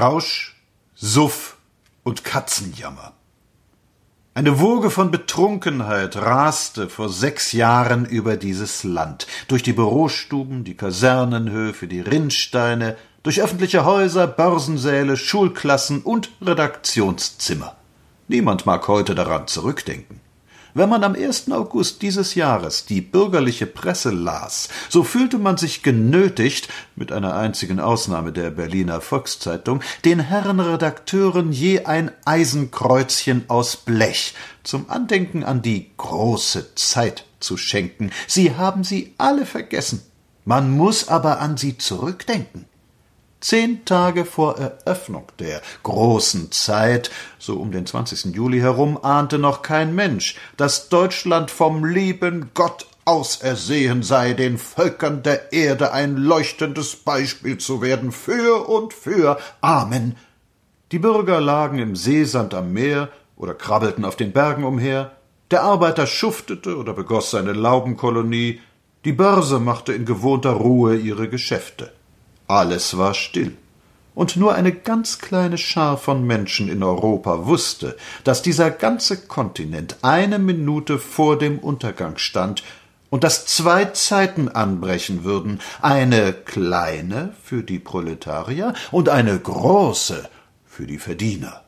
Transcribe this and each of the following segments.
Rausch, Suff und Katzenjammer. Eine Woge von Betrunkenheit raste vor sechs Jahren über dieses Land, durch die Bürostuben, die Kasernenhöfe, die Rinnsteine, durch öffentliche Häuser, Börsensäle, Schulklassen und Redaktionszimmer. Niemand mag heute daran zurückdenken. Wenn man am 1. August dieses Jahres die bürgerliche Presse las, so fühlte man sich genötigt, mit einer einzigen Ausnahme der Berliner Volkszeitung, den Herren Redakteuren je ein Eisenkreuzchen aus Blech zum Andenken an die große Zeit zu schenken. Sie haben sie alle vergessen. Man muss aber an sie zurückdenken. Zehn Tage vor Eröffnung der großen Zeit, so um den 20. Juli herum, ahnte noch kein Mensch, dass Deutschland vom lieben Gott ausersehen sei, den Völkern der Erde ein leuchtendes Beispiel zu werden, für und für. Amen. Die Bürger lagen im Seesand am Meer oder krabbelten auf den Bergen umher, der Arbeiter schuftete oder begoß seine Laubenkolonie, die Börse machte in gewohnter Ruhe ihre Geschäfte. Alles war still. Und nur eine ganz kleine Schar von Menschen in Europa wusste, dass dieser ganze Kontinent eine Minute vor dem Untergang stand und dass zwei Zeiten anbrechen würden, eine kleine für die Proletarier und eine große für die Verdiener.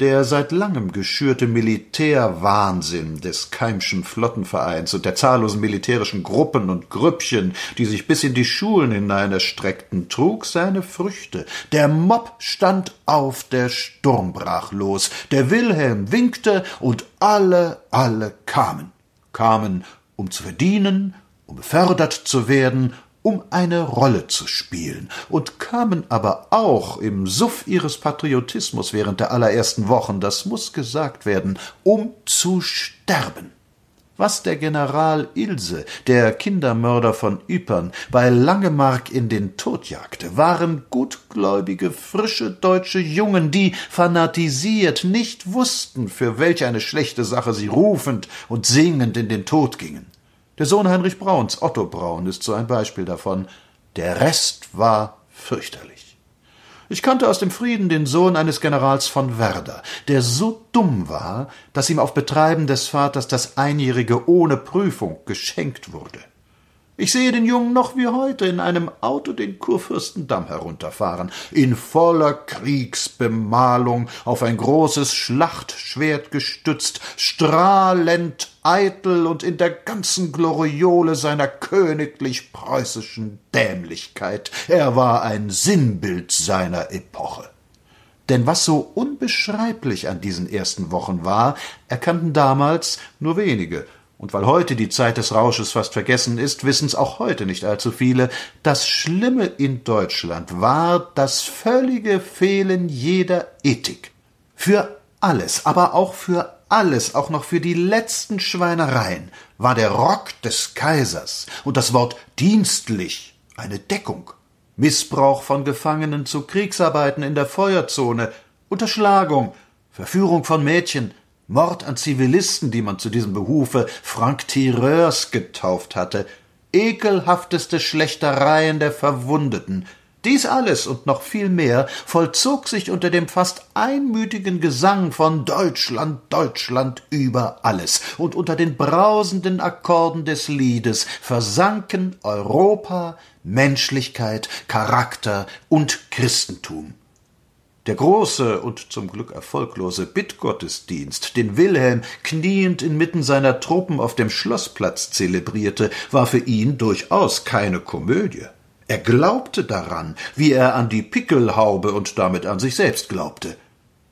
Der seit langem geschürte Militärwahnsinn des Keimschen Flottenvereins und der zahllosen militärischen Gruppen und Grüppchen, die sich bis in die Schulen hinein erstreckten, trug seine Früchte. Der Mob stand auf, der Sturm brach los, der Wilhelm winkte und alle, alle kamen. Kamen, um zu verdienen, um befördert zu werden, um eine Rolle zu spielen und kamen aber auch im Suff ihres Patriotismus während der allerersten Wochen, das muss gesagt werden, um zu sterben. Was der General Ilse, der Kindermörder von Ypern, bei Langemark in den Tod jagte, waren gutgläubige, frische deutsche Jungen, die, fanatisiert, nicht wussten, für welch eine schlechte Sache sie rufend und singend in den Tod gingen. Der Sohn Heinrich Brauns, Otto Braun, ist so ein Beispiel davon. Der Rest war fürchterlich. Ich kannte aus dem Frieden den Sohn eines Generals von Werder, der so dumm war, dass ihm auf Betreiben des Vaters das Einjährige ohne Prüfung geschenkt wurde. Ich sehe den Jungen noch wie heute in einem Auto den Kurfürstendamm herunterfahren, in voller Kriegsbemalung, auf ein großes Schlachtschwert gestützt, strahlend, eitel und in der ganzen Gloriole seiner königlich preußischen Dämlichkeit. Er war ein Sinnbild seiner Epoche. Denn was so unbeschreiblich an diesen ersten Wochen war, erkannten damals nur wenige, und weil heute die Zeit des Rausches fast vergessen ist, wissen's auch heute nicht allzu viele, das Schlimme in Deutschland war das völlige Fehlen jeder Ethik. Für alles, aber auch für alles, auch noch für die letzten Schweinereien, war der Rock des Kaisers und das Wort dienstlich eine Deckung. Missbrauch von Gefangenen zu Kriegsarbeiten in der Feuerzone, Unterschlagung, Verführung von Mädchen, Mord an Zivilisten, die man zu diesem Behufe Franc-Tireurs getauft hatte, ekelhafteste Schlechtereien der Verwundeten, dies alles und noch viel mehr vollzog sich unter dem fast einmütigen Gesang von Deutschland, Deutschland über alles, und unter den brausenden Akkorden des Liedes versanken Europa, Menschlichkeit, Charakter und Christentum. Der große und zum Glück erfolglose Bittgottesdienst, den Wilhelm kniend inmitten seiner Truppen auf dem Schloßplatz zelebrierte, war für ihn durchaus keine Komödie. Er glaubte daran, wie er an die Pickelhaube und damit an sich selbst glaubte.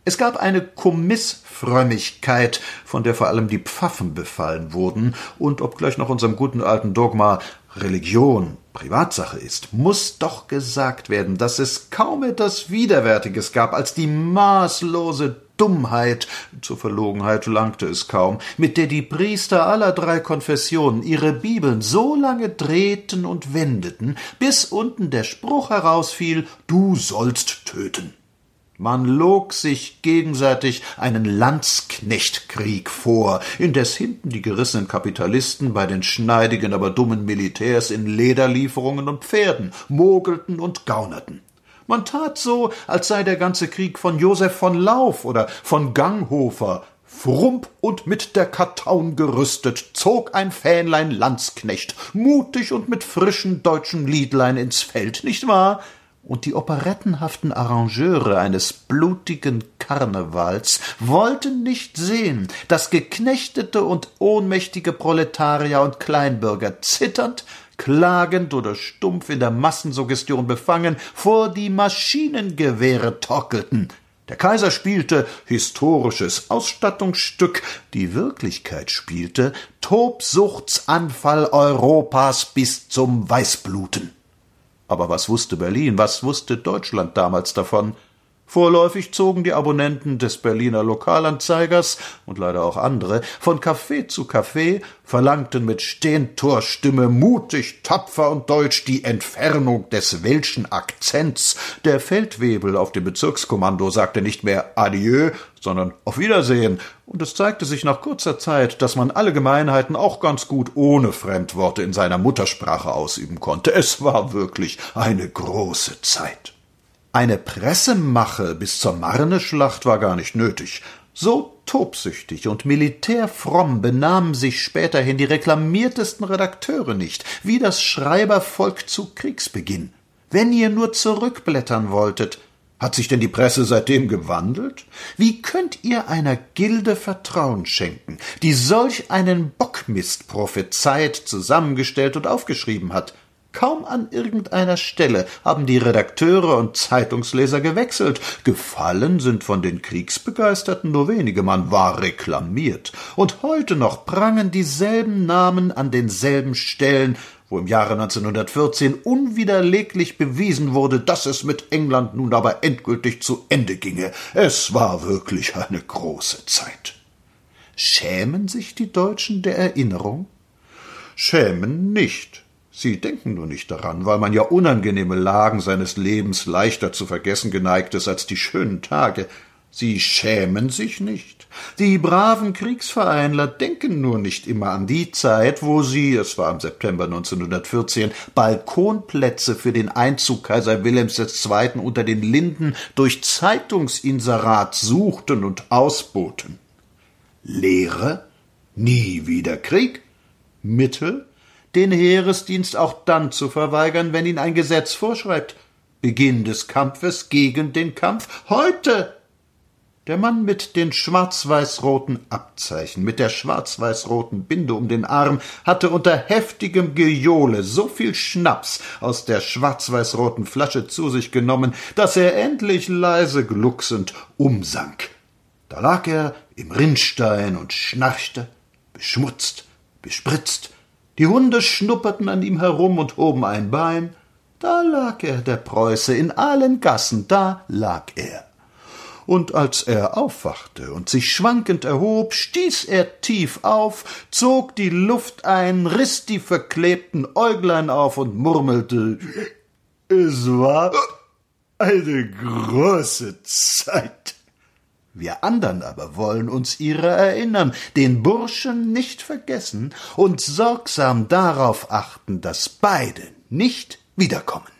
Es gab eine Kommissfrömmigkeit, von der vor allem die Pfaffen befallen wurden, und obgleich nach unserem guten alten Dogma Religion Privatsache ist, muss doch gesagt werden, dass es kaum etwas Widerwärtiges gab als die maßlose Dummheit, zur Verlogenheit langte es kaum, mit der die Priester aller drei Konfessionen ihre Bibeln so lange drehten und wendeten, bis unten der Spruch herausfiel, du sollst töten. Man log sich gegenseitig einen Landsknechtkrieg vor, indes hinten die gerissenen Kapitalisten bei den schneidigen, aber dummen Militärs in Lederlieferungen und Pferden mogelten und gaunerten. Man tat so, als sei der ganze Krieg von Josef von Lauf oder von Ganghofer. Frump und mit der Kartaun gerüstet zog ein Fähnlein Landsknecht, mutig und mit frischen deutschen Liedlein ins Feld, nicht wahr? Und die operettenhaften Arrangeure eines blutigen Karnevals wollten nicht sehen, dass geknechtete und ohnmächtige Proletarier und Kleinbürger zitternd, klagend oder stumpf in der Massensuggestion befangen vor die Maschinengewehre torkelten. Der Kaiser spielte historisches Ausstattungsstück, die Wirklichkeit spielte Tobsuchtsanfall Europas bis zum Weißbluten. Aber was wusste Berlin, was wusste Deutschland damals davon? Vorläufig zogen die Abonnenten des Berliner Lokalanzeigers und leider auch andere von Café zu Café, verlangten mit Stehentorstimme mutig, tapfer und deutsch die Entfernung des welschen Akzents. Der Feldwebel auf dem Bezirkskommando sagte nicht mehr Adieu, sondern auf Wiedersehen, und es zeigte sich nach kurzer Zeit, dass man alle Gemeinheiten auch ganz gut ohne Fremdworte in seiner Muttersprache ausüben konnte. Es war wirklich eine große Zeit. Eine Pressemache bis zur Marneschlacht war gar nicht nötig. So tobsüchtig und militärfromm benahmen sich späterhin die reklamiertesten Redakteure nicht, wie das Schreibervolk zu Kriegsbeginn. Wenn ihr nur zurückblättern wolltet, hat sich denn die Presse seitdem gewandelt? Wie könnt ihr einer Gilde Vertrauen schenken, die solch einen Bockmist prophezeit, zusammengestellt und aufgeschrieben hat? Kaum an irgendeiner Stelle haben die Redakteure und Zeitungsleser gewechselt. Gefallen sind von den Kriegsbegeisterten nur wenige, man war reklamiert. Und heute noch prangen dieselben Namen an denselben Stellen, wo im Jahre 1914 unwiderleglich bewiesen wurde, dass es mit England nun aber endgültig zu Ende ginge. Es war wirklich eine große Zeit. Schämen sich die Deutschen der Erinnerung? Schämen nicht. Sie denken nur nicht daran, weil man ja unangenehme Lagen seines Lebens leichter zu vergessen geneigt ist als die schönen Tage. Sie schämen sich nicht. Die braven Kriegsvereinler denken nur nicht immer an die Zeit, wo sie, es war im September 1914, Balkonplätze für den Einzug Kaiser Wilhelms II. unter den Linden durch Zeitungsinserat suchten und ausboten. Lehre? Nie wieder Krieg? Mittel? Den Heeresdienst auch dann zu verweigern, wenn ihn ein Gesetz vorschreibt. Beginn des Kampfes gegen den Kampf heute. Der Mann mit den schwarz-weiß-roten Abzeichen, mit der schwarz-weiß-roten Binde um den Arm, hatte unter heftigem Gejohle so viel Schnaps aus der schwarz-weiß-roten Flasche zu sich genommen, dass er endlich leise glucksend umsank. Da lag er im Rinnstein und schnarchte, beschmutzt, bespritzt, die Hunde schnupperten an ihm herum und hoben ein Bein. Da lag er, der Preuße, in allen Gassen, da lag er. Und als er aufwachte und sich schwankend erhob, stieß er tief auf, zog die Luft ein, riß die verklebten Äuglein auf und murmelte Es war eine große Zeit. Wir andern aber wollen uns ihrer erinnern, den Burschen nicht vergessen und sorgsam darauf achten, dass beide nicht wiederkommen.